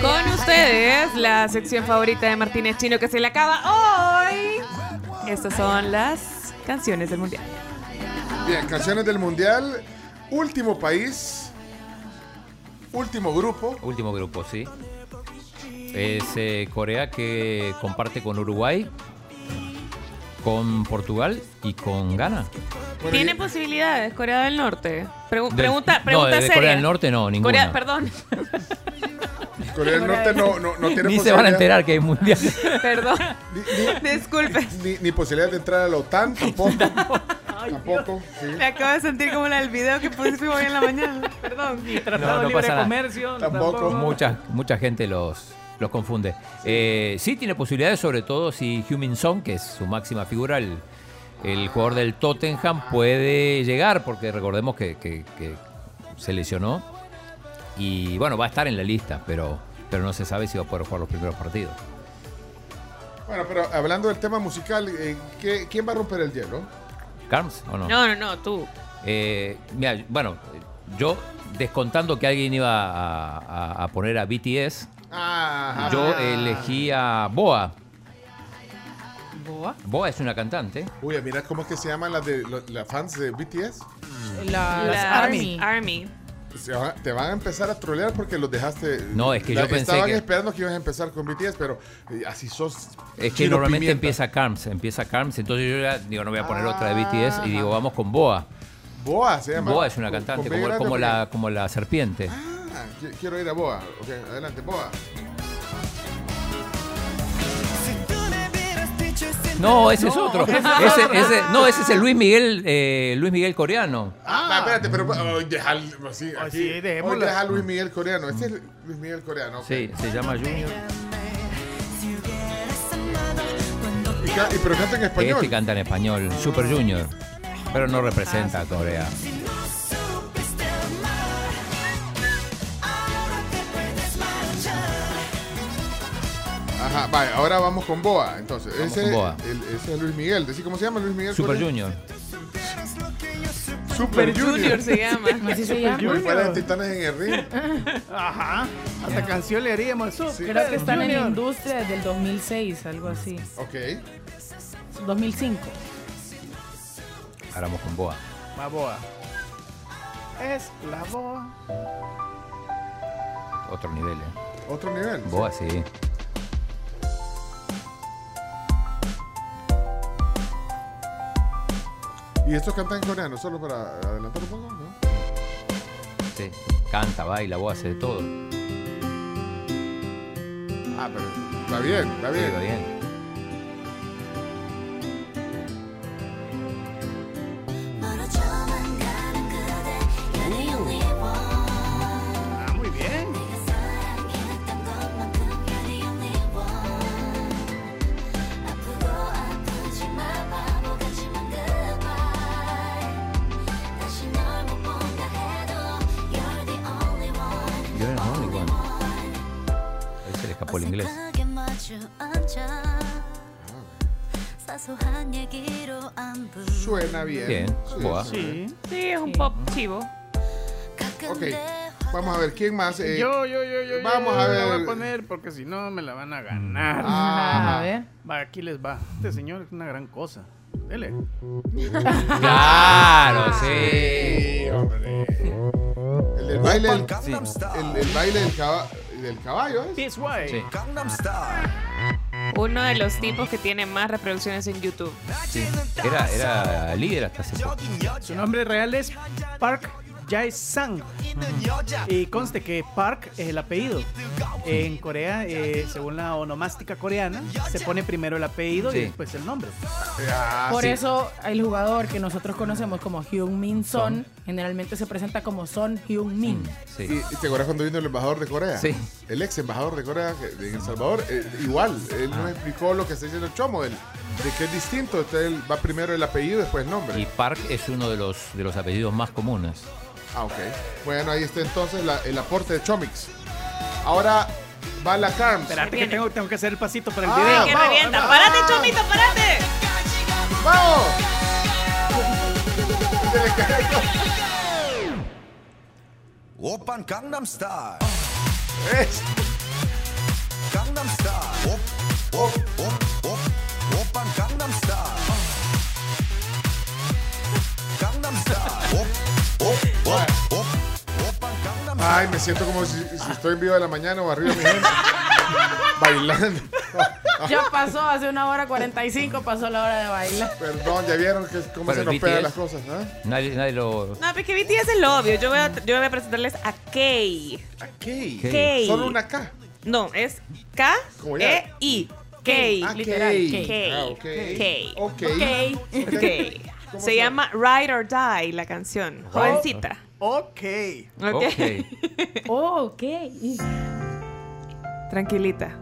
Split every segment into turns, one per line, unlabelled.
Con ustedes, la sección favorita de Martínez Chino que se le acaba hoy. Estas son las canciones del mundial.
Bien, canciones del mundial. Último país. Último grupo.
Último grupo, sí. Es eh, Corea que comparte con Uruguay, con Portugal y con Ghana.
¿Tiene posibilidades Corea del Norte? Pregu- pregunta
no, de
seria.
Corea del Norte no, ninguna.
Corea, perdón,
Corea del Norte no, no, no tiene
Ni se van a
posibilidad-
enterar que hay mundial.
perdón.
Ni, ni-
Disculpe.
ni- ni posibilidad de entrar a la OTAN tampoco. tampoco. sí.
Me acabo de sentir como la del video que pusimos hoy en la mañana. Perdón.
Tratado
no
de libre
nada.
comercio.
Tampoco.
mucha, mucha gente los, los confunde. Eh, sí tiene posibilidades, sobre todo si Heung-Min Son, que es su máxima figura, el, el jugador del Tottenham, puede llegar, porque recordemos que, que- que se lesionó. Y bueno, va a estar en la lista, pero, pero no se sabe si va a poder jugar los primeros partidos.
Bueno, pero hablando del tema musical, eh, ¿qué- ¿quién va a romper el hielo?
¿Carms o no?
No, no, no, tú.
Eh, mira, bueno, yo descontando que alguien iba a, a- a poner a BTS, yo elegí a Boa.
¿Boa?
Boa es una cantante.
Uy, mira cómo es que se llaman las de las fans de BTS.
La- las Army.
Army.
Te van a empezar a trolear porque los dejaste.
No, es que
la-
yo pensé
Estaban
que-
esperando que ibas a empezar con BTS, pero eh, así sos.
Es que normalmente
pimienta.
empieza Carms, empieza Carms, entonces yo ya digo, no voy a poner otra de
Ah,
BTS y digo,
ajá.
vamos con Boa.
Boa se llama.
Boa es una cantante,
con
como, la, como la serpiente.
Ah, qui- quiero ir a Boa. Ok, adelante, Boa.
No, ese es otro. Ese, ese- no, ese es el Luis Miguel, eh, Luis Miguel coreano.
Ah, espérate, pero oh, deja, sí, aquí,
sí,
hoy deja a Luis Miguel coreano. Este es Luis Miguel coreano. ok.
Sí, se llama Junior.
Y, ca- y pero canta en español.
Este canta en español, Super Junior. Pero no representa a Corea.
Ajá, vaya, ahora vamos con Boa. Entonces,
Vamos
ese,
con Boa.
el- ese es Luis Miguel. ¿Cómo se llama Luis Miguel?
Super? Junior.
Super
Junior
Junior.
se llama.
Así se llama.
Como titanes en el ring.
Ajá. Hasta canción le haríamos. Super
Creo que están en
Junior.
industria desde el 2006, algo así.
Ok.
2005.
Ahora vamos con Boa.
Va boa. Es la boa.
Otro nivel, ¿eh?
Otro nivel.
Boa, sí.
Y estos cantan en coreano, solo para adelantar un poco, ¿no?
sí. Canta, baila, Boa hace de todo.
Ah, pero está bien, está
Sí,
bien.
va bien.
Suena bien.
Bien,
Sí,
Boa.
Sí.
Sí, es un
Sí.
pop chivo.
Ok, vamos a ver, ¿quién más? Eh,
yo, yo, yo, yo.
vamos
yo
a
la
ver.
voy a poner porque si no me la van a ganar.
Ah.
A ver.
Va, aquí les va. Este señor es una gran cosa. Dele.
Claro, sí.
Sí, hombre. El del baile del, el, el baile del, caba- del caballo, ¿eh?
This way.
Sí.
Uno de los tipos que tiene más reproducciones en YouTube.
sí. Era, era líder hasta hace poco.
Su nombre real es Park Jae-sang. Y conste que Park es el apellido. En Corea, eh, según la onomástica coreana, se pone primero el apellido
Sí.
y después el nombre.
Ah,
Por
sí.
eso el jugador que nosotros conocemos como Hyun Min Son, generalmente se presenta como Son Hyun Min.
¿Y,
Sí.
y te acuerdas cuando vino el embajador de Corea?
Sí.
El ex embajador de Corea de El Salvador, eh, igual, él nos explicó lo que está diciendo el Chomo, de que es distinto. Entonces él va primero el apellido y después el nombre.
Y Park es uno de los, de los apellidos más comunes.
Ah, ok. Bueno, ahí está entonces la- el aporte de Chomix. Ahora va la Carms.
Espérate que tengo, tengo que hacer el pasito para el
Ah,
video.
¡Que
vamos,
revienta!
vamos.
¡Párate, Chomito, párate!
¡Vamos! se me. Open
Gangnam Style. Es. Gangnam Style. Op, op,
op,
op. Open Gangnam Style. Gangnam Style. Op, op, op, op. Open Gangnam Style.
Ay, me siento como si, si estoy en vivo de la mañana o arriba de mi gente. Bailando.
Ya pasó, hace una hora 45 pasó la hora de bailar.
Perdón, ya vieron que cómo
Pero
se nos pegan las cosas, ¿ah?
Nadie, nadie lo.
No, pero es que BTS es lo obvio. Yo voy a, yo voy a presentarles a Kay.
Aquí.
Kay.
Solo una K.
No, es
Como ya.
K-E-I. Kay.
Ah,
literal,
Kay.
Kay.
Ah, ok.
Kay.
Ok.
Ok.
Ok.
¿Cómo
Se
se
llama Ride or Die, la canción. Jovencita.
Ok.
Ok.
Ok.
Oh, ok.
Tranquilita.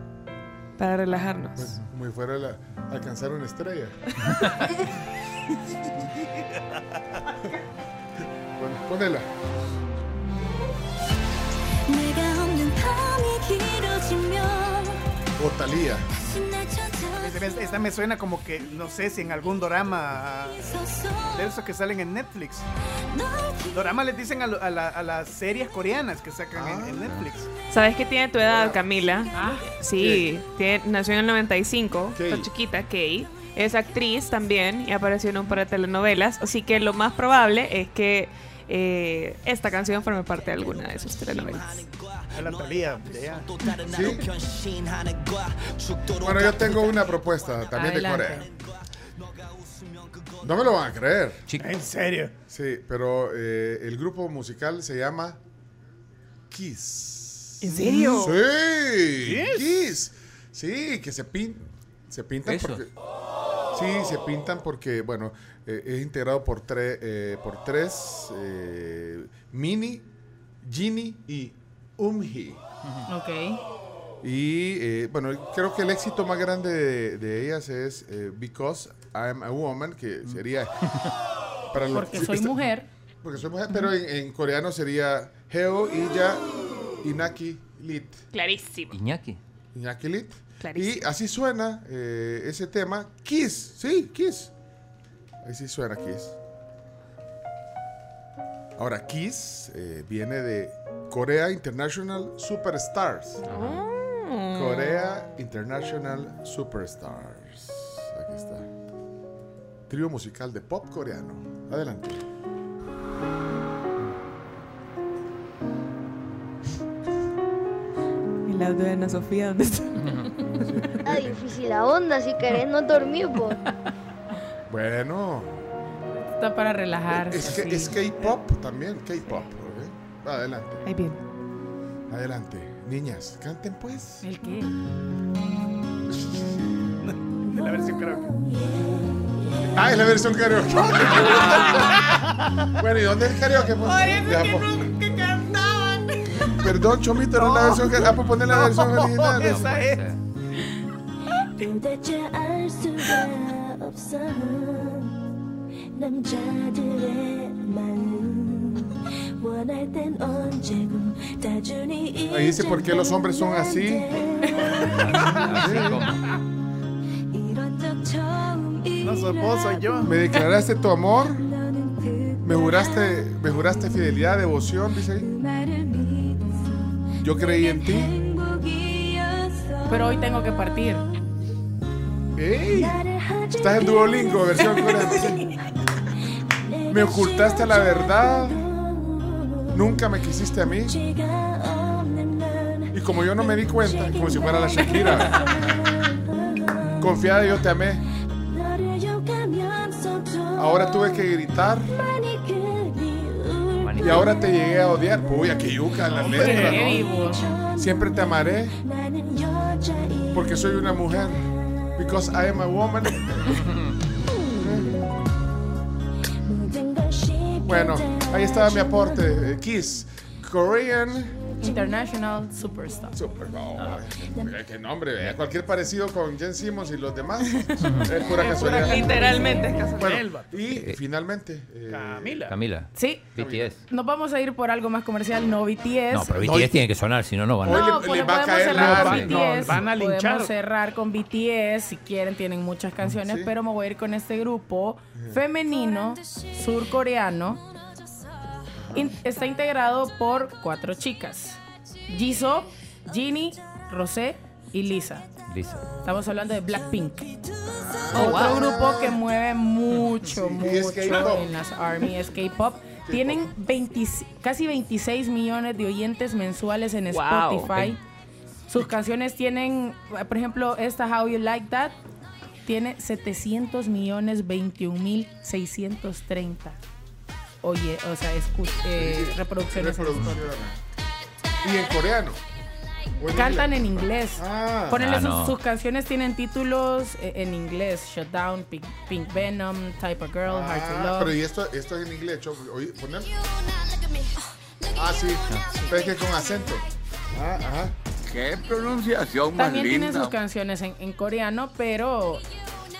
Para ah, relajarnos.
Pues, Como si fuera la, alcanzar una estrella. bueno, ponela. O
Talía. Pues,
esta me suena como que, no sé si en algún drama de esos que salen en Netflix. Dorama les dicen a, las series coreanas que sacan en, Netflix.
¿Sabes que tiene tu edad, ah. Camila?
Ah.
Sí, nació en el 95,
Kay.
Chiquita, Kay. Es actriz también y apareció en un par de telenovelas, así que lo más probable es que eh, esta canción forme parte de alguna de sus telenovelas.
La.
¿Sí? Bueno, yo tengo una propuesta también
Adelante.
de Corea. No me lo van a creer.
En serio.
Sí, pero eh, el grupo musical se llama Kiss.
¿En serio?
Sí, Kiss. Sí, que se, pin, se pintan
Eso.
porque... Sí, se pintan porque, bueno, eh, es integrado por, tre- eh, por tres, eh, Mini, Gini y Umhi.
ok.
Y eh, bueno, creo que el éxito más grande de, de ellas es eh, Because I'm a Woman, que sería... para los-
Porque soy mujer.
Porque soy mujer, pero en, en coreano sería Heo, Iya, Inaki, Lit.
Clarísimo.
Iñaki.
Inaki Lit.
Clarísimo.
Y así suena eh, ese tema. Kiss, sí, Kiss. Así suena Kiss. Ahora, Kiss eh, viene de Corea International Superstars. Corea International Superstars. Aquí está. Trío musical de pop coreano. Adelante.
El audio de Ana Sofía, ¿dónde está?
Está difícil la onda, si querés no dormir, pues.
Bueno,
Está para relajarse.
es que
sí.
es K-pop también, K-pop. ¿ok? Adelante,
Ahí viene.
adelante. Niñas, canten pues.
¿El qué?
De la versión karaoke.
Ah, es la versión karaoke. bueno, ¿y dónde es el karaoke? pues? Ya, pues. Perdón, Chomito, no es la versión karaoke. Ah, pues poner la versión original.
Esa
Puede
es.
ser.
도대체 알 수가 없어 남자들의 마음 원할 땐 언제고 다준이
Ahí dice por qué los hombres son así.
Así como.
이런 적 처음
No soy vos, soy yo.
Me declaraste tu amor,
너는 그
me juraste, me juraste fidelidad, devoción, dice ahí.
말을 믿었어
Yo creí en ti.
행복이었어
Pero hoy tengo que partir.
¡Ey! Estás en Duolingo, versión coreana. Me ocultaste la verdad. Nunca me quisiste a mí. Y como yo no me di cuenta, como si fuera la Shakira. Confiada, yo te amé. Ahora tuve que gritar. Y ahora te llegué a odiar. Uy, a que yuca la letra. Siempre te amaré. Porque soy una mujer because I am a woman. bueno, ahí estaba mi aporte. Eh, Kiss, Korean.
International Superstar.
Super Bowl. Mira qué nombre, eh. cualquier parecido con Jen Simmons y los demás es pura casualidad.
Literalmente es casualidad.
Bueno, y finalmente, eh,
Camila.
Camila.
Sí,
BTS.
nos vamos a ir por algo más comercial, no BTS.
No, pero BTS
No,
tiene que sonar, si no, no van a.
No, pues
le va a
podemos
caer
cerrar
la-
con
no,
BTS.
van a linchar.
Podemos cerrar con BTS. Si quieren, tienen muchas canciones.
Sí.
Pero me voy a ir con este grupo femenino, surcoreano. In- está integrado por cuatro chicas: Jisoo, Ginny, Rosé y Lisa.
Listo.
Estamos hablando de Blackpink.
Oh,
Otro
wow.
grupo que mueve mucho,
Sí,
mucho en las ARMY es K-pop. Tienen 20 casi 26 millones de oyentes mensuales en
Wow.
Spotify. Sus canciones tienen, por ejemplo, esta How You Like That tiene 700 millones 21 mil 630. Oye, o sea, eh, reproducciones. en
Reproducciones.
Spotify.
Y en coreano. ¿O en
Cantan
inglés?
en inglés.
Ah.
Ponele
Ah,
sus,
no.
sus canciones tienen títulos eh, en inglés. Shutdown, Pink, Pink Venom, Type of Girl, Hard to
Ah,
Love.
pero y esto, esto es en inglés. Oye, poner. Ah, sí. Pero es que con acento. Ah, ajá.
Qué pronunciación más
También tienen
linda.
sus canciones en, en coreano, pero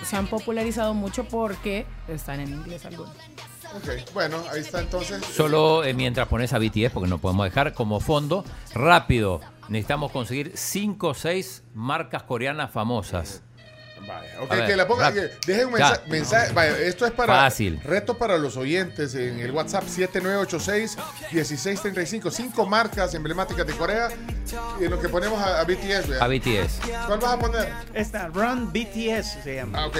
se han popularizado mucho porque están en inglés algunos.
Ok, bueno, ahí está entonces.
Solo eh, mientras pones a BTS, porque no podemos dejar como fondo, rápido, necesitamos conseguir 5 o 6 marcas coreanas famosas.
Vaya, ok,
ver,
que la ponga. que dejen un mensaje, mensaje- Vaya, esto es para.
Fácil.
Reto para los oyentes en el WhatsApp 7986-1635. Cinco marcas emblemáticas de Corea. Y en lo que ponemos a, a BTS. vea.
A BTS.
¿Cuál vas a poner?
Esta Run BTS se llama.
Ah, ok.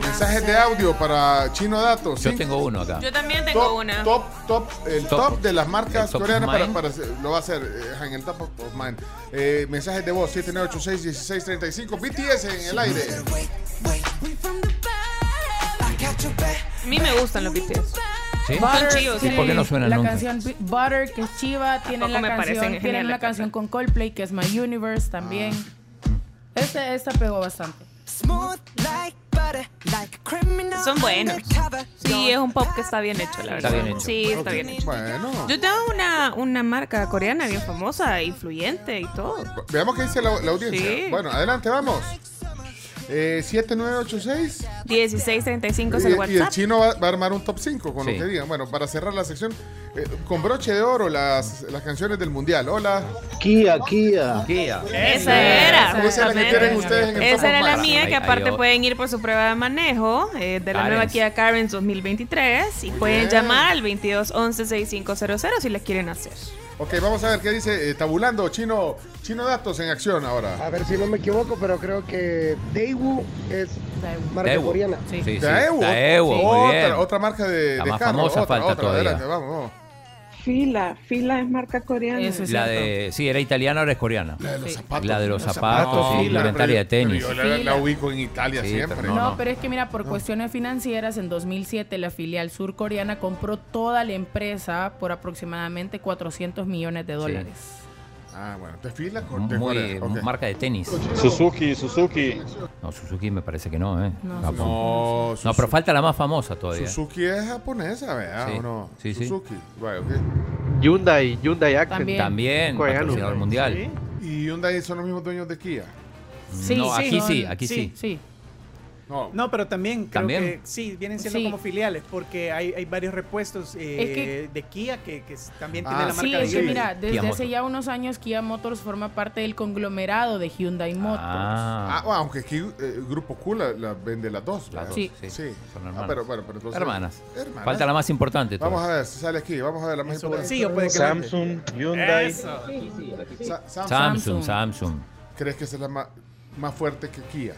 Mensajes de audio para Chino Datos.
Yo tengo uno acá.
Yo también tengo
Top,
una.
top, top, el top,
Top.
de las marcas coreanas para, para lo va a hacer eh, en el top of mind. Eh, mensajes de voz 7986-1635. BTS en el aire.
A mí me gustan los BTS.
¿Sí?
Son chivos,
¿Y por qué no suenan
la
nunca?
canción Butter, que es chiva, tienen la canción, tienen una canción con Coldplay que es My Universe también. Este, esta pegó bastante.
Son buenos. Sí, es un pop que está bien hecho, la
Está
verdad.
bien hecho.
Sí, está bien hecho.
Bueno.
Yo tengo una, una marca coreana bien famosa, influyente y todo.
Veamos qué dice la, la audiencia.
Sí.
Bueno, adelante, vamos. Eh, 7986.
1635 es
Y,
el
y el
WhatsApp.
chino va, va a armar un top 5 con
Sí.
lo que digan. Bueno, para cerrar la sección, eh, con broche de oro, las, las canciones del mundial. Hola.
Kia, Kia.
Kia.
Esa era,
Esa es la que
justamente.
tienen ustedes en el
Esa
top
era la mía, que aparte pueden ir por su prueba de manejo eh, de la
Carens.
nueva Kia Carens 2023 y
Muy
pueden
bien.
llamar al 2211-6500 si les quieren hacer.
Ok, vamos a ver qué dice eh, Tabulando Chino, Chino Datos en acción ahora.
A ver si no me equivoco, pero creo que Daewoo es marca
Daewoo.
coreana.
Sí.
Sí, sí.
Daewoo.
Daewoo, muy bien.
otra, otra marca de,
La
de
más
carro.
famosa
otra,
falta
otra,
todavía.
adelante, vamos, vamos.
Fila, fila es marca coreana.
Eso es
La
cierto.
de, sí, era italiana, ahora es coreana.
La de los
Sí.
zapatos.
La de los zapatos,
sí,
sí, indumentaria de tenis.
pero Yo la, la ubico en Italia
Sí,
siempre.
pero
No,
no.
pero es que mira, por cuestiones financieras, en 2007 la filial surcoreana compró toda la empresa por aproximadamente 400 millones de dólares.
Ah, bueno, te fila con de
Muy marca de tenis.
Suzuki, Suzuki.
No, Suzuki me parece que no, ¿eh?
No,
Japón.
No,
No,
Suzuki-
pero falta la más famosa todavía.
Suzuki es japonesa, ¿verdad?
Sí,
¿O no?
sí, sí.
Suzuki. Bueno, ok.
Hyundai, Hyundai Accent.
También.
También, patrocinador mundial.
Sí.
¿Y Hyundai son los mismos dueños de Kia?
Sí,
no,
sí,
aquí
no,
sí, aquí sí.
Sí,
No.
No, pero también creo
¿También?
que sí, vienen siendo
Sí.
como filiales, porque hay, hay varios repuestos eh,
Es que-
de Kia que, que también
Ah,
tienen la marca
Sí,
de
es que
Hyundai.
mira, desde
Kia
hace ya unos años Kia Motors forma parte del conglomerado de Hyundai Motors.
Ah,
Ah, aunque aquí eh, el Grupo Q la, la vende las dos.
las dos,
Sí.
sí.
Sí.
Son
Ah,
hermanas.
pero, bueno, pero entonces-
hermanas.
Hermanas.
Falta la más importante.
Vamos a ver, si sale aquí. Vamos a ver la más
En su
importante.
bolsillo puede que
Samsung, Hyundai.
Eso.
Sa- Samsung.
Samsung,
Samsung.
¿Crees que esa es la más, más fuerte que Kia?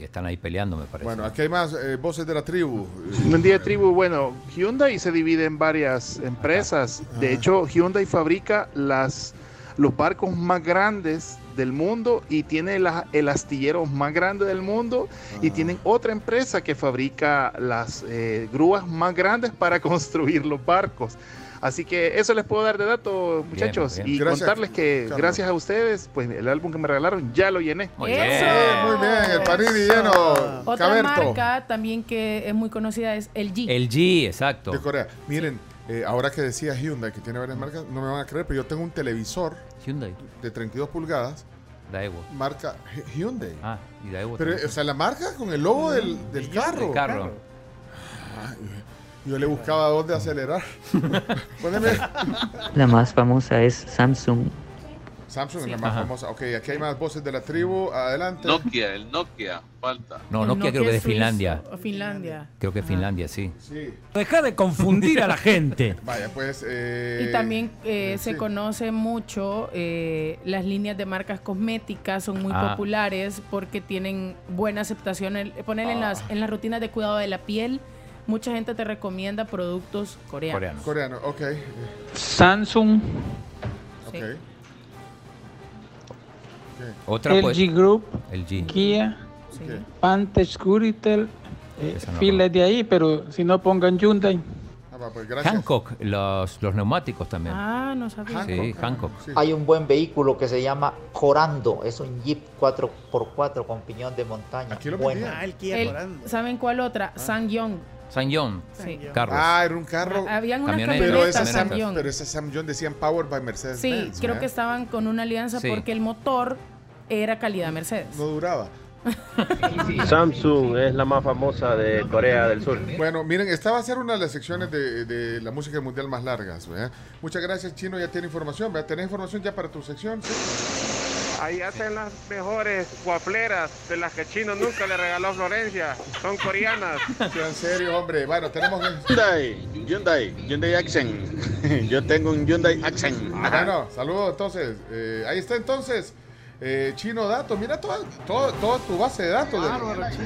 Y están ahí peleando, me parece.
Bueno, aquí hay más eh, voces de la tribu.
Un día de tribu, bueno, Hyundai se divide en varias empresas. De hecho, Hyundai fabrica las, los barcos más grandes del mundo y tiene la- el astillero más grande del mundo y tienen otra empresa que fabrica las eh, grúas más grandes para construir los barcos. Así que eso les puedo dar de dato, muchachos,
bien.
y
Gracias,
contarles que
Carlos.
gracias a ustedes, pues el álbum que me regalaron ya lo llené.
Muy
Eso.
bien.
Muy bien, el panini lleno.
Otra
Caberto.
marca también que es muy conocida es LG.
El G, exacto.
De Corea. Miren, eh, ahora que decía Hyundai, que tiene varias marcas, no me van a creer, pero yo tengo un televisor
Hyundai.
de 32 pulgadas,
Daewoo.
marca Hy- Hyundai.
Ah, y Daewoo.
Pero,
también.
o sea, la marca con el logo del, del carro.
El carro.
Ah, yo le buscaba dónde acelerar. Poneme.
La más famosa es Samsung.
Samsung
Sí.
es la más
Ajá.
famosa. Ok, aquí hay más voces de la tribu. Adelante.
Nokia, el Nokia, falta.
No, Nokia creo que de
es suizo.
Finlandia.
O Finlandia.
Creo que Finlandia, sí.
Sí.
Deja de confundir a la gente.
Vaya, pues. eh,
Y también eh, se
sí.
conoce mucho eh, las líneas de marcas cosméticas, son muy
Ah.
populares porque tienen buena aceptación. Poner en, las, en las rutinas de cuidado de la piel, mucha gente te recomienda productos coreanos.
Coreanos.
Coreano, ok.
Samsung,
Ok.
Sí.
Otra
LG
pues.
Group,
El G.
Kia,
Sí.
ok.
Pantech Curitel, eh,
no
filas de ahí, pero si no pongan Hyundai.
Ah, va, pues, gracias.
Hancock, los, los neumáticos también.
Ah, no sabía.
Sí, Hancock.
Sí.
Hay un buen vehículo que se llama Corando, es un Jeep 4x4 con piñón de montaña.
Aquí lo
bueno.
Ah, el Kia
El-
Corando.
¿Saben cuál otra? Sangyong.
Sang-Yong,
Sí.
carros.
Ah, era un carro.
Habían unas
Camionetas.
pero esa
Sangyong.
pero esa Sam John decían Powered by Mercedes.
Sí,
Benz,
creo
¿verdad?
que estaban con una alianza
Sí.
porque el motor era calidad Mercedes.
No duraba.
Samsung es la más famosa de Corea del Sur.
Bueno, miren, esta va a ser una de las secciones de, de la música mundial más largas. ¿verdad? Muchas gracias, Chino. Ya tiene información. ¿verdad? ¿Tenés información ya para tu sección? Sí.
Ahí hacen las mejores guafleras de las que Chino nunca le regaló a Florencia. Son coreanas.
Sean serios, hombre. Bueno, tenemos.
Hyundai, Hyundai, Hyundai Accent. Yo tengo un Hyundai Accent.
Ah, bueno, saludos entonces. Eh, ahí está entonces. eh, Chino Datos. Mira toda, todo, toda tu base de datos. de-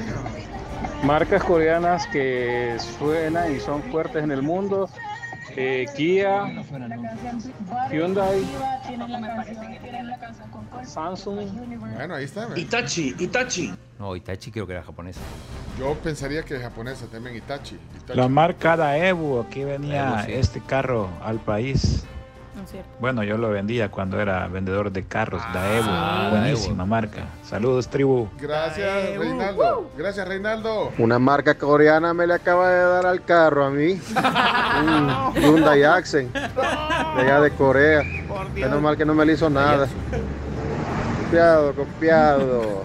Marcas coreanas que suenan y son fuertes en el mundo. Eh, Kia, Hyundai, Samsung.
Bueno, ahí está. ¿verdad?
Itachi, Itachi.
No, Itachi creo que era japonesa.
Yo pensaría que es japonesa también, Itachi. Itachi.
La marca Daewoo, aquí venía
Daewoo, sí.
este carro al país. Bueno, yo lo vendía cuando era vendedor de carros, Daewoo,
Ah,
buenísima marca. Saludos, tribu.
Gracias, Reinaldo. Gracias, Reinaldo.
Una marca coreana me le acaba de dar al carro a mí. Un Hyundai Accent. De allá de Corea. Menos mal que no me le hizo nada. Copiado, copiado.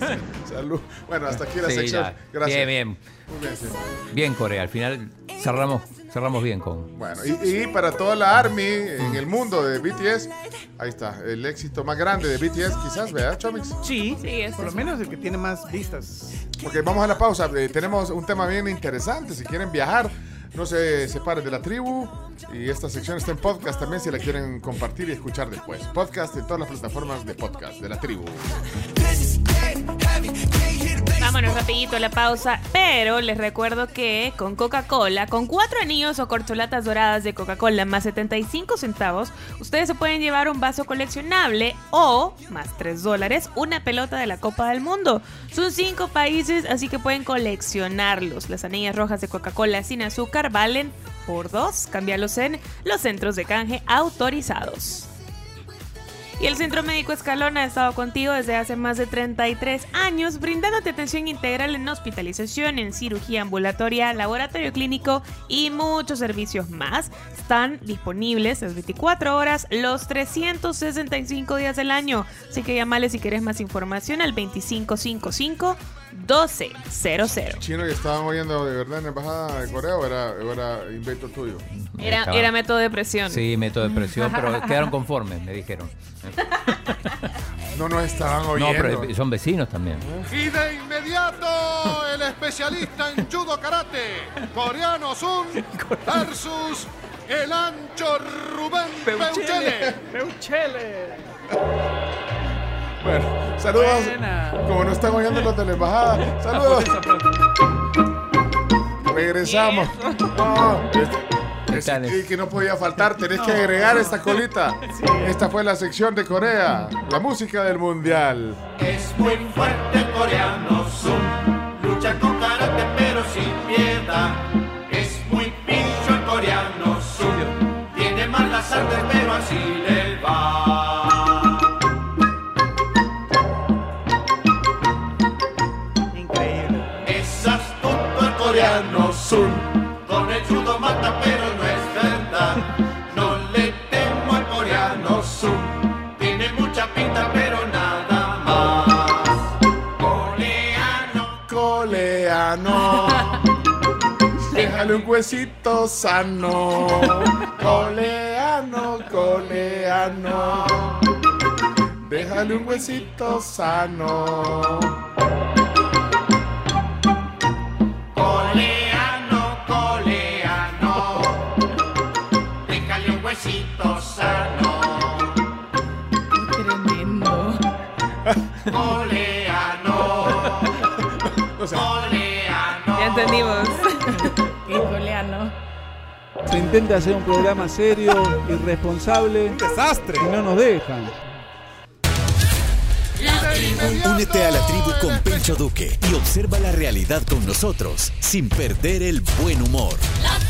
Salud. Bueno, hasta aquí la
Sí,
sección.
ya.
Gracias.
Bien, bien.
Muy bien, sí.
Bien, Corea. Al final cerramos, cerramos bien con.
Bueno, y, y para toda la Army en el mundo de BTS, ahí está, el éxito más grande de BTS, quizás, ¿verdad, Chomix?
Sí,
Sí, es
por lo menos el que tiene más vistas.
Ok, vamos a la pausa. Eh, tenemos un tema bien interesante. Si quieren viajar, no se separen de la tribu. Y esta sección está en podcast también si la quieren compartir y escuchar después. Podcast en todas las plataformas de podcast de la tribu.
Vámonos rapidito a la pausa, pero les recuerdo que con Coca-Cola, con cuatro anillos o corcholatas doradas de Coca-Cola más 75 centavos, ustedes se pueden llevar un vaso coleccionable o, más 3 dólares, una pelota de la Copa del Mundo. Son cinco países, así que pueden coleccionarlos. Las anillas rojas de Coca-Cola sin azúcar valen por dos. Cambiarlos en los centros de canje autorizados. Y el Centro Médico Escalona ha estado contigo desde hace más de 33 años, brindándote atención integral en hospitalización, en cirugía ambulatoria, laboratorio clínico y muchos servicios más. Están disponibles las 24 horas, los 365 días del año. Así que llamale si quieres más información al 2555 1200.
Chino, ¿y estaban oyendo de verdad en la embajada de Corea o era, o era invento tuyo?
Era,
Estaba-
era método de presión.
Sí, método de presión, pero quedaron conformes, me dijeron.
No nos estaban
No,
oyendo.
pero son vecinos también.
Y de inmediato, el especialista en judo karate, coreano Sun versus el ancho Rubén Peuchele.
Peuchele.
Bueno, saludos.
Buena.
Como no están oyendo los de la embajada, saludos. Regresamos. No, este- que no podía faltar, tenés que agregar esta colita. Esta fue la sección de Corea, la música del mundial.
Es muy fuerte coreano Sun. Lucha con karate pero sin piedad.
Huesito sano. Coleano, coleano. Déjale un huesito sano.
Coleano, coleano, déjale un huesito sano.
Tremendo.
Coleano, coleano.
Ya entendimos.
Intenta hacer un programa serio, irresponsable.
desastre.
Y no nos dejan.
Únete a la tribu con Pencho Duque y observa la realidad con nosotros sin perder el buen humor.
La tribu FM.